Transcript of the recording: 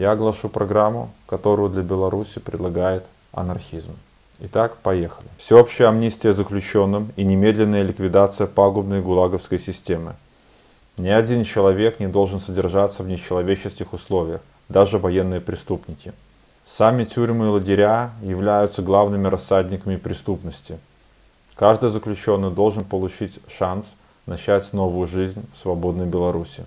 Я оглашу программу, которую для Беларуси предлагает анархизм. Итак, поехали. Всеобщая амнистия заключенным и немедленная ликвидация пагубной гулаговской системы. Ни один человек не должен содержаться в нечеловеческих условиях, даже военные преступники. Сами тюрьмы и лагеря являются главными рассадниками преступности. Каждый заключенный должен получить шанс начать новую жизнь в свободной Беларуси.